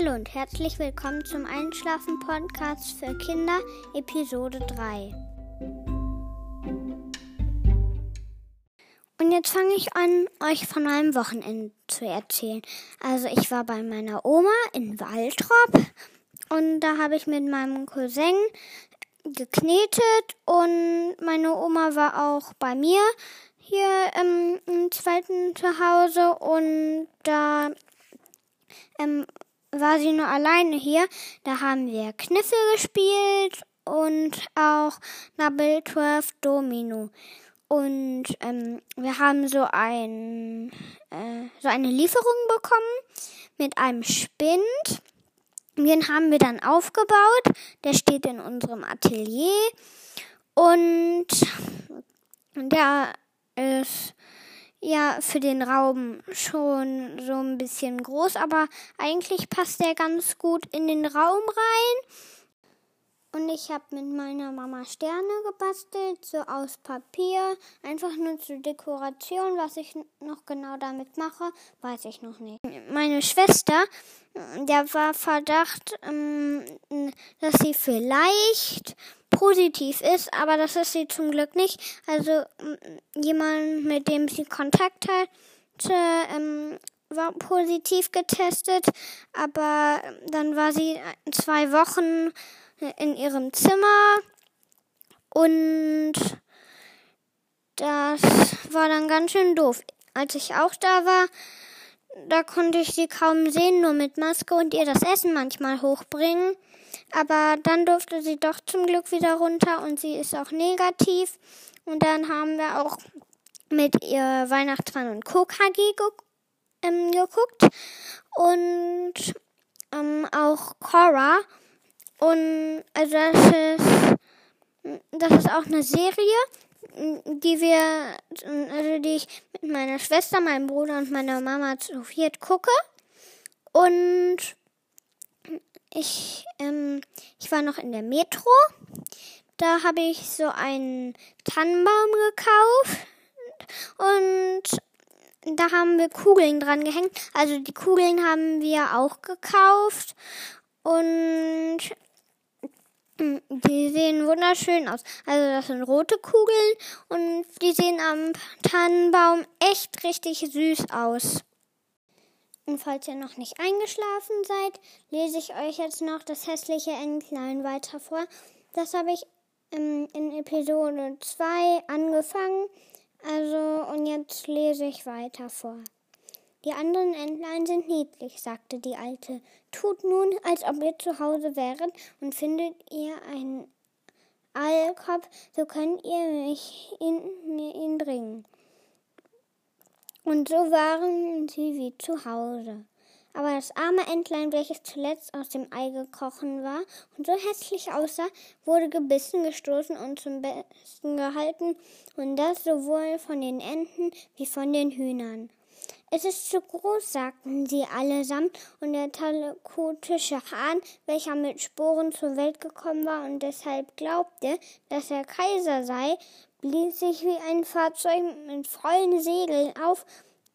Hallo und herzlich willkommen zum Einschlafen Podcast für Kinder, Episode 3. Und jetzt fange ich an, euch von meinem Wochenende zu erzählen. Also ich war bei meiner Oma in Waldrop und da habe ich mit meinem Cousin geknetet und meine Oma war auch bei mir hier ähm, im zweiten Zuhause und da ähm, war sie nur alleine hier. Da haben wir Kniffel gespielt und auch Double 12 Domino. Und ähm, wir haben so, ein, äh, so eine Lieferung bekommen mit einem Spind. Den haben wir dann aufgebaut. Der steht in unserem Atelier. Und der ist ja für den Raum schon so ein bisschen groß, aber eigentlich passt der ganz gut in den Raum rein. Und ich habe mit meiner Mama Sterne gebastelt, so aus Papier, einfach nur zur Dekoration. Was ich noch genau damit mache, weiß ich noch nicht. Meine Schwester, der war Verdacht, ähm, dass sie vielleicht positiv ist, aber das ist sie zum Glück nicht. Also jemand, mit dem sie Kontakt hatte, ähm, war positiv getestet, aber dann war sie zwei Wochen in ihrem Zimmer und das war dann ganz schön doof. Als ich auch da war, da konnte ich sie kaum sehen, nur mit Maske und ihr das Essen manchmal hochbringen. Aber dann durfte sie doch zum Glück wieder runter und sie ist auch negativ. Und dann haben wir auch mit ihr Weihnachtsmann und KKG ge ähm, geguckt und ähm, auch Cora. Und also das ist, das ist auch eine Serie, die wir, also die ich mit meiner Schwester, meinem Bruder und meiner Mama zu viert gucke. Und ich, ähm, ich war noch in der Metro. Da habe ich so einen Tannenbaum gekauft und da haben wir Kugeln dran gehängt. Also die Kugeln haben wir auch gekauft und die sehen wunderschön aus. Also das sind rote Kugeln und die sehen am Tannenbaum echt richtig süß aus. Und falls ihr noch nicht eingeschlafen seid, lese ich euch jetzt noch das hässliche Entlein weiter vor. Das habe ich ähm, in Episode 2 angefangen. Also, und jetzt lese ich weiter vor. Die anderen Entlein sind niedlich, sagte die Alte. Tut nun, als ob ihr zu Hause wäret und findet ihr einen Aalkopf, so könnt ihr mich in, mir ihn bringen. Und so waren sie wie zu Hause. Aber das arme Entlein, welches zuletzt aus dem Ei gekrochen war und so hässlich aussah, wurde gebissen, gestoßen und zum Besten gehalten, und das sowohl von den Enten wie von den Hühnern. Es ist zu groß, sagten sie allesamt, und der talakotische Hahn, welcher mit Sporen zur Welt gekommen war und deshalb glaubte, dass er Kaiser sei, blies sich wie ein Fahrzeug mit vollen Segeln auf,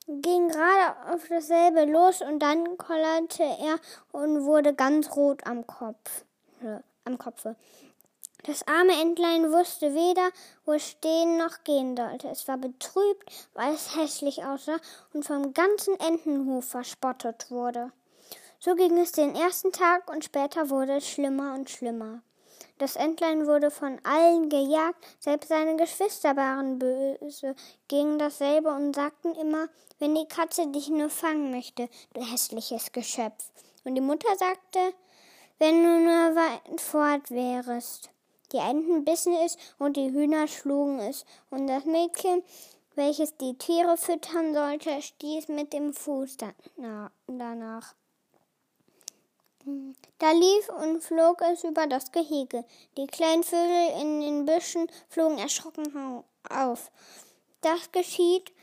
ging gerade auf dasselbe los und dann kollerte er und wurde ganz rot am Kopf, äh, am Kopfe. Das arme Entlein wusste weder, wo es stehen noch gehen sollte. Es war betrübt, weil es hässlich aussah und vom ganzen Entenhof verspottet wurde. So ging es den ersten Tag und später wurde es schlimmer und schlimmer. Das Entlein wurde von allen gejagt, selbst seine Geschwister waren böse gegen dasselbe und sagten immer, wenn die Katze dich nur fangen möchte, du hässliches Geschöpf. Und die Mutter sagte, wenn du nur weit fort wärest. Die Enten bissen es und die Hühner schlugen es, und das Mädchen, welches die Tiere füttern sollte, stieß mit dem Fuß danach. Da lief und flog es über das Gehege. Die kleinen Vögel in den Büschen flogen erschrocken auf. Das geschieht,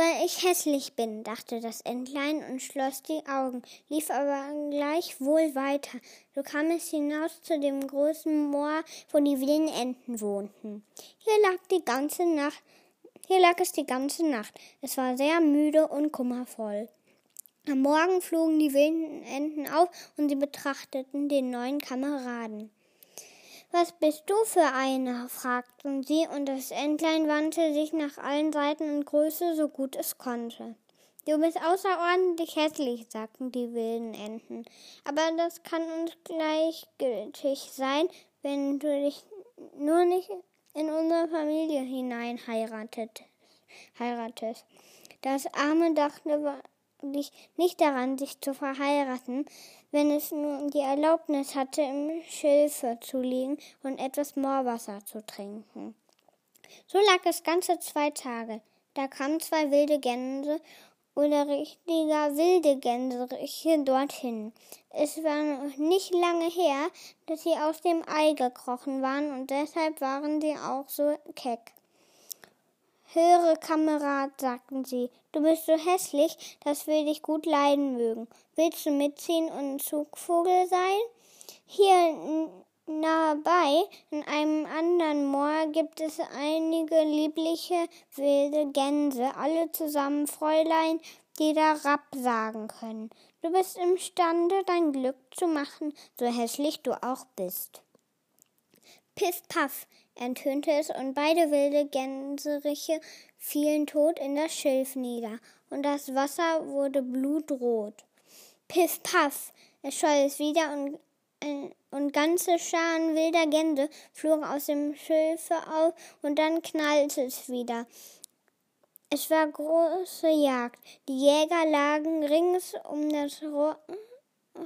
weil ich hässlich bin, dachte das Entlein und schloss die Augen, lief aber gleich wohl weiter. So kam es hinaus zu dem großen Moor, wo die wilden Enten wohnten. Hier lag die ganze Nacht, hier lag es die ganze Nacht. Es war sehr müde und kummervoll. Am Morgen flogen die wilden Enten auf und sie betrachteten den neuen Kameraden. Was bist du für einer? fragten sie, und das Entlein wandte sich nach allen Seiten und grüßte so gut es konnte. Du bist außerordentlich hässlich, sagten die wilden Enten. Aber das kann uns gleichgültig sein, wenn du dich nur nicht in unsere Familie hinein heiratest. Das Arme dachte nicht daran, sich zu verheiraten, wenn es nun die Erlaubnis hatte, im Schilfe zu liegen und etwas Moorwasser zu trinken. So lag es ganze zwei Tage. Da kamen zwei wilde Gänse oder richtiger wilde Gänseriche dorthin. Es war noch nicht lange her, dass sie aus dem Ei gekrochen waren und deshalb waren sie auch so keck. Höre, Kamerad, sagten sie, du bist so hässlich, dass wir dich gut leiden mögen. Willst du mitziehen und Zugvogel sein? Hier nahe bei, in einem anderen Moor, gibt es einige liebliche wilde Gänse, alle zusammen Fräulein, die da Rapp sagen können. Du bist imstande, dein Glück zu machen, so hässlich du auch bist. Piff paff, ertönte es, und beide wilde Gänseriche fielen tot in das Schilf nieder, und das Wasser wurde blutrot. Piff paff, es scholl es wieder, und, äh, und ganze Scharen wilder Gänse flogen aus dem Schilfe auf, und dann knallte es wieder. Es war große Jagd. Die Jäger lagen rings um das Rohr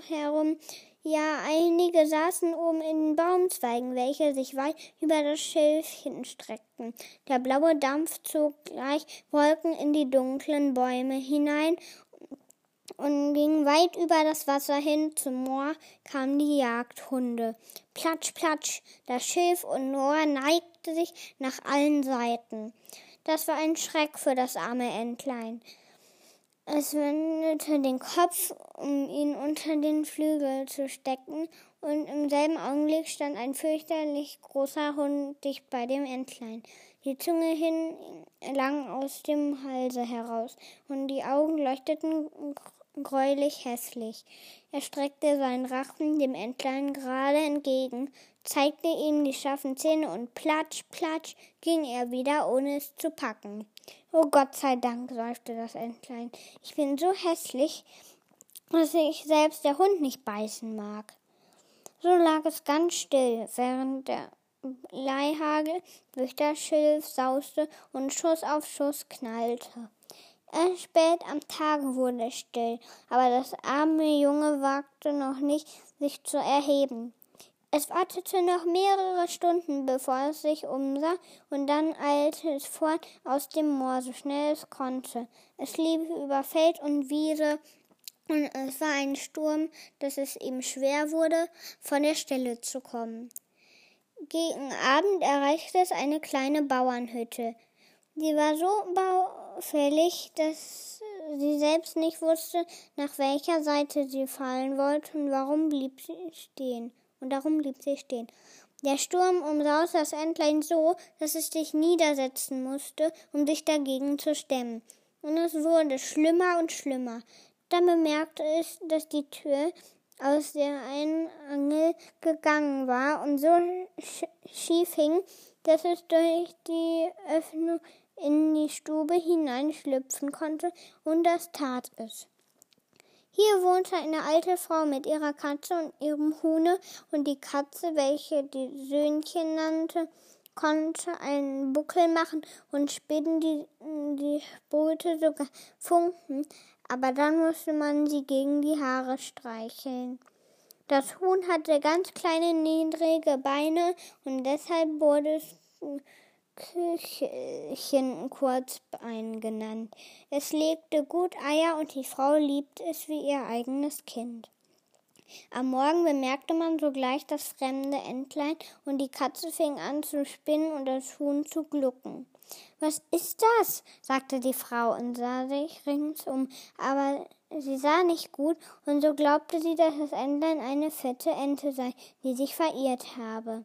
herum, ja, einige saßen oben in den Baumzweigen, welche sich weit über das Schilfchen streckten. Der blaue Dampf zog gleich Wolken in die dunklen Bäume hinein und ging weit über das Wasser hin. Zum Moor kamen die Jagdhunde. Platsch, platsch, das Schilf und Moor neigte sich nach allen Seiten. Das war ein Schreck für das arme Entlein. Es wendete den Kopf, um ihn unter den Flügel zu stecken, und im selben Augenblick stand ein fürchterlich großer Hund dicht bei dem Entlein. Die Zunge hing lang aus dem Halse heraus, und die Augen leuchteten greulich hässlich. Er streckte seinen Rachen dem Entlein gerade entgegen, zeigte ihm die scharfen Zähne und platsch, platsch ging er wieder, ohne es zu packen. Oh Gott sei Dank, seufzte das Entlein. Ich bin so hässlich, dass ich selbst der Hund nicht beißen mag. So lag es ganz still, während der Leihagel durch das Schilf sauste und Schuss auf Schuss knallte. Erst spät am Tage wurde es still, aber das arme Junge wagte noch nicht, sich zu erheben. Es wartete noch mehrere Stunden, bevor es sich umsah, und dann eilte es fort aus dem Moor, so schnell es konnte. Es lief über Feld und Wiese, und es war ein Sturm, dass es ihm schwer wurde, von der Stelle zu kommen. Gegen Abend erreichte es eine kleine Bauernhütte. Die war so baufällig, dass sie selbst nicht wusste, nach welcher Seite sie fallen wollte und warum blieb sie stehen und darum blieb sie stehen. Der Sturm umsauste das Entlein so, dass es sich niedersetzen musste, um sich dagegen zu stemmen. Und es wurde schlimmer und schlimmer. Dann bemerkte es, dass die Tür aus der einen Angel gegangen war und so schief hing, dass es durch die Öffnung in die Stube hineinschlüpfen konnte, und das tat es. Hier wohnte eine alte Frau mit ihrer Katze und ihrem Huhne, und die Katze, welche die Söhnchen nannte, konnte einen Buckel machen und Spinnen, die, die sprühte sogar Funken, aber dann musste man sie gegen die Haare streicheln. Das Huhn hatte ganz kleine, niedrige Beine und deshalb wurde es Küchelchen Kurzbein genannt. Es legte gut Eier und die Frau liebt es wie ihr eigenes Kind. Am Morgen bemerkte man sogleich das fremde Entlein und die Katze fing an zu spinnen und das Huhn zu glucken. Was ist das? sagte die Frau und sah sich ringsum, aber sie sah nicht gut und so glaubte sie, dass das Entlein eine fette Ente sei, die sich verirrt habe.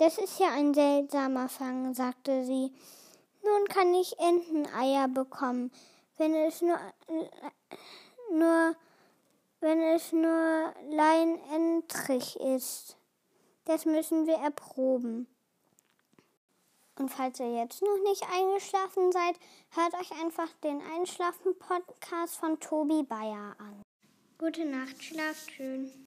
Das ist ja ein seltsamer Fang, sagte sie. Nun kann ich Enteneier bekommen, wenn es nur nur, wenn es nur leinentrig ist. Das müssen wir erproben. Und falls ihr jetzt noch nicht eingeschlafen seid, hört euch einfach den Einschlafen-Podcast von Tobi Bayer an. Gute Nacht, schlaft schön.